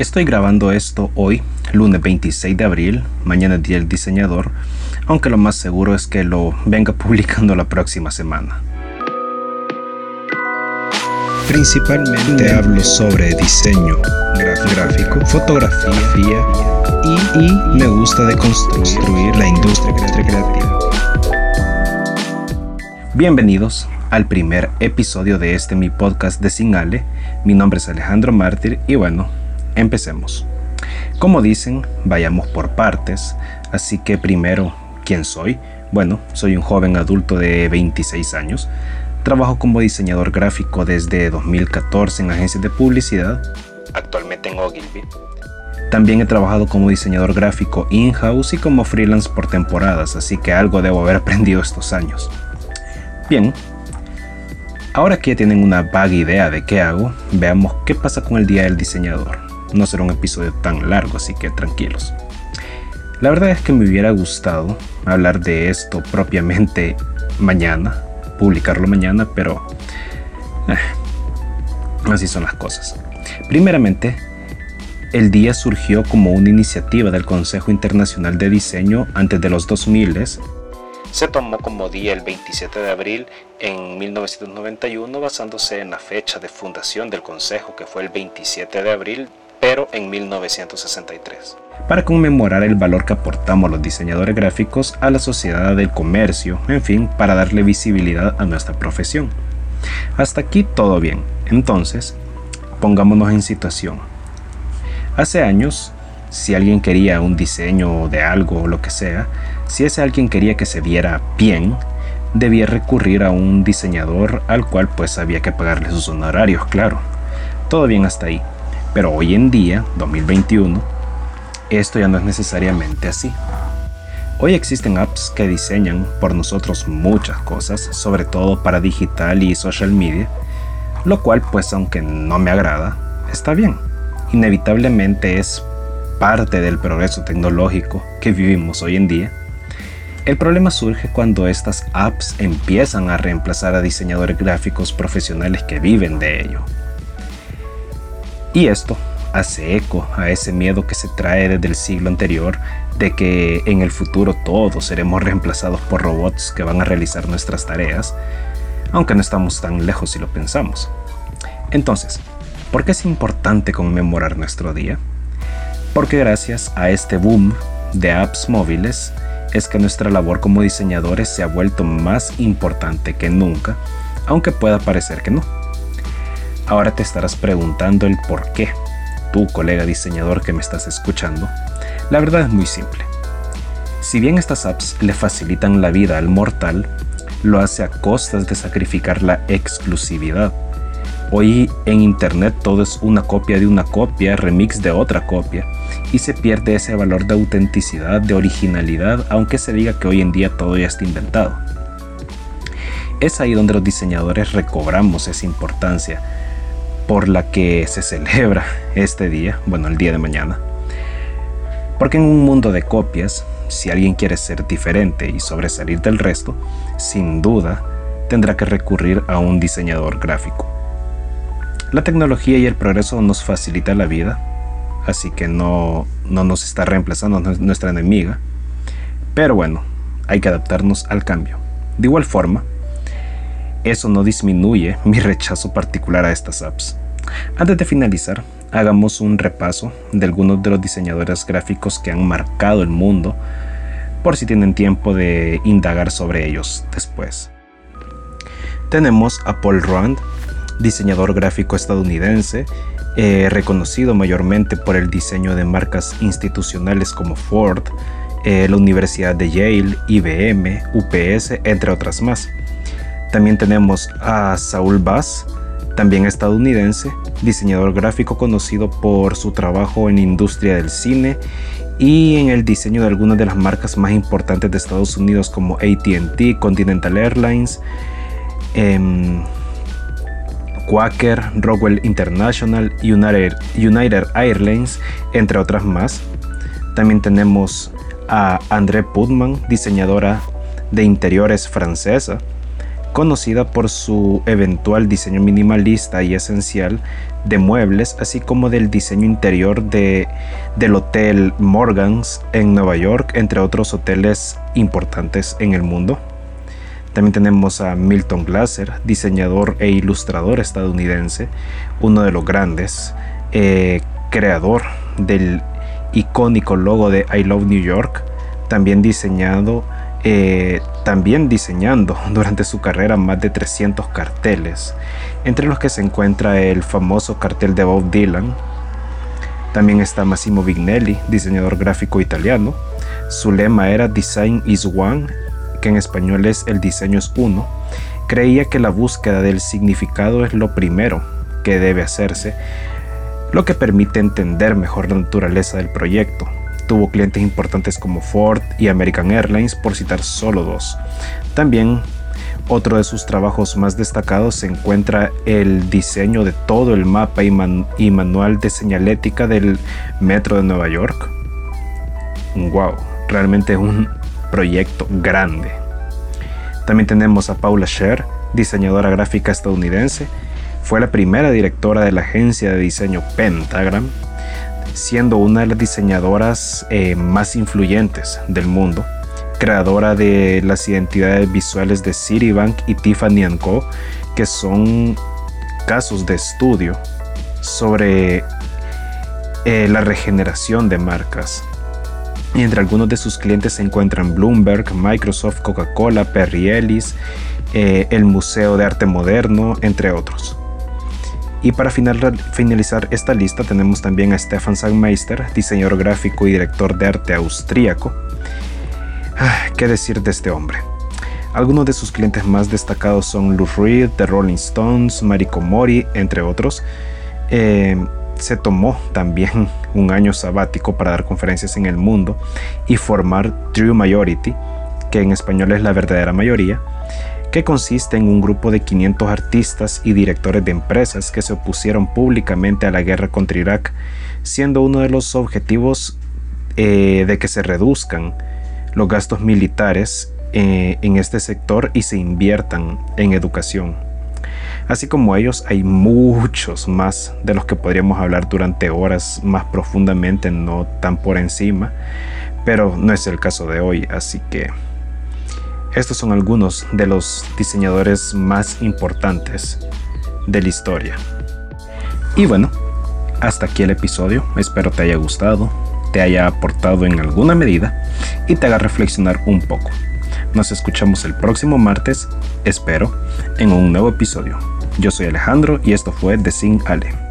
Estoy grabando esto hoy, lunes 26 de abril, mañana es día del diseñador, aunque lo más seguro es que lo venga publicando la próxima semana. Principalmente hablo sobre diseño gráfico, fotografía y, me gusta deconstruir la industria creativa. Bienvenidos al primer episodio de este mi podcast de Sinale. Mi nombre es Alejandro Mártir y bueno, Empecemos. Como dicen, vayamos por partes, así que primero, ¿quién soy? Bueno, soy un joven adulto de 26 años. Trabajo como diseñador gráfico desde 2014 en agencias de publicidad, actualmente en Ogilvy. También he trabajado como diseñador gráfico in-house y como freelance por temporadas, así que algo debo haber aprendido estos años. Bien, ahora que ya tienen una vaga idea de qué hago, veamos qué pasa con el Día del Diseñador no será un episodio tan largo, así que tranquilos. La verdad es que me hubiera gustado hablar de esto propiamente mañana, publicarlo mañana, pero eh, así son las cosas. Primeramente, el día surgió como una iniciativa del Consejo Internacional de Diseño antes de los 2000. Se tomó como día el 27 de abril en 1991 basándose en la fecha de fundación del Consejo que fue el 27 de abril pero en 1963 para conmemorar el valor que aportamos los diseñadores gráficos a la sociedad del comercio, en fin, para darle visibilidad a nuestra profesión. Hasta aquí todo bien. Entonces, pongámonos en situación. Hace años, si alguien quería un diseño de algo o lo que sea, si ese alguien quería que se viera bien, debía recurrir a un diseñador al cual pues había que pagarle sus honorarios, claro. Todo bien hasta ahí. Pero hoy en día, 2021, esto ya no es necesariamente así. Hoy existen apps que diseñan por nosotros muchas cosas, sobre todo para digital y social media, lo cual pues aunque no me agrada, está bien. Inevitablemente es parte del progreso tecnológico que vivimos hoy en día. El problema surge cuando estas apps empiezan a reemplazar a diseñadores gráficos profesionales que viven de ello. Y esto hace eco a ese miedo que se trae desde el siglo anterior de que en el futuro todos seremos reemplazados por robots que van a realizar nuestras tareas, aunque no estamos tan lejos si lo pensamos. Entonces, ¿por qué es importante conmemorar nuestro día? Porque gracias a este boom de apps móviles es que nuestra labor como diseñadores se ha vuelto más importante que nunca, aunque pueda parecer que no. Ahora te estarás preguntando el por qué, tú colega diseñador que me estás escuchando. La verdad es muy simple. Si bien estas apps le facilitan la vida al mortal, lo hace a costas de sacrificar la exclusividad. Hoy en Internet todo es una copia de una copia, remix de otra copia, y se pierde ese valor de autenticidad, de originalidad, aunque se diga que hoy en día todo ya está inventado. Es ahí donde los diseñadores recobramos esa importancia, por la que se celebra este día, bueno, el día de mañana. Porque en un mundo de copias, si alguien quiere ser diferente y sobresalir del resto, sin duda tendrá que recurrir a un diseñador gráfico. La tecnología y el progreso nos facilita la vida, así que no, no nos está reemplazando nuestra enemiga. Pero bueno, hay que adaptarnos al cambio. De igual forma, eso no disminuye mi rechazo particular a estas apps. Antes de finalizar, hagamos un repaso de algunos de los diseñadores gráficos que han marcado el mundo, por si tienen tiempo de indagar sobre ellos después. Tenemos a Paul Rand, diseñador gráfico estadounidense, eh, reconocido mayormente por el diseño de marcas institucionales como Ford, eh, la Universidad de Yale, IBM, UPS, entre otras más. También tenemos a Saul Bass, también estadounidense, diseñador gráfico conocido por su trabajo en la industria del cine y en el diseño de algunas de las marcas más importantes de Estados Unidos como ATT, Continental Airlines, em, Quaker, Rockwell International, United, United Airlines, entre otras más. También tenemos a André Putman, diseñadora de interiores francesa, conocida por su eventual diseño minimalista y esencial de muebles, así como del diseño interior de, del Hotel Morgans en Nueva York, entre otros hoteles importantes en el mundo. También tenemos a Milton Glaser, diseñador e ilustrador estadounidense, uno de los grandes, eh, creador del icónico logo de I Love New York, también diseñado eh, también diseñando durante su carrera más de 300 carteles, entre los que se encuentra el famoso cartel de Bob Dylan. También está Massimo Vignelli, diseñador gráfico italiano. Su lema era Design is One, que en español es El diseño es uno. Creía que la búsqueda del significado es lo primero que debe hacerse, lo que permite entender mejor la naturaleza del proyecto, Tuvo clientes importantes como Ford y American Airlines, por citar solo dos. También otro de sus trabajos más destacados se encuentra el diseño de todo el mapa y, manual de señalética del metro de Nueva York. Wow, realmente un proyecto grande. También tenemos a Paula Scher, diseñadora gráfica estadounidense. Fue la primera directora de la agencia de diseño Pentagram siendo una de las diseñadoras eh, más influyentes del mundo, creadora de las identidades visuales de Citibank y Tiffany Co., que son casos de estudio sobre eh, la regeneración de marcas. Y entre algunos de sus clientes se encuentran Bloomberg, Microsoft, Coca-Cola, Perry Ellis, eh, el Museo de Arte Moderno, entre otros. Y para finalizar esta lista tenemos también a Stefan Sangmeister, diseñador gráfico y director de arte austríaco. Ah, ¿Qué decir de este hombre? Algunos de sus clientes más destacados son Lou Reed, The Rolling Stones, Mariko Mori, entre otros. Eh, se tomó también un año sabático para dar conferencias en el mundo y formar True Majority, que en español es la verdadera mayoría, que consiste en un grupo de 500 artistas y directores de empresas que se opusieron públicamente a la guerra contra Irak, siendo uno de los objetivos eh, de que se reduzcan los gastos militares eh, en este sector y se inviertan en educación. Así como ellos, hay muchos más de los que podríamos hablar durante horas más profundamente, no tan por encima, pero no es el caso de hoy, así que estos son algunos de los diseñadores más importantes de la historia. Y bueno, hasta aquí el episodio. Espero te haya gustado, te haya aportado en alguna medida y te haga reflexionar un poco. Nos escuchamos el próximo martes, espero, en un nuevo episodio. Yo soy Alejandro y esto fue The Sing Ale.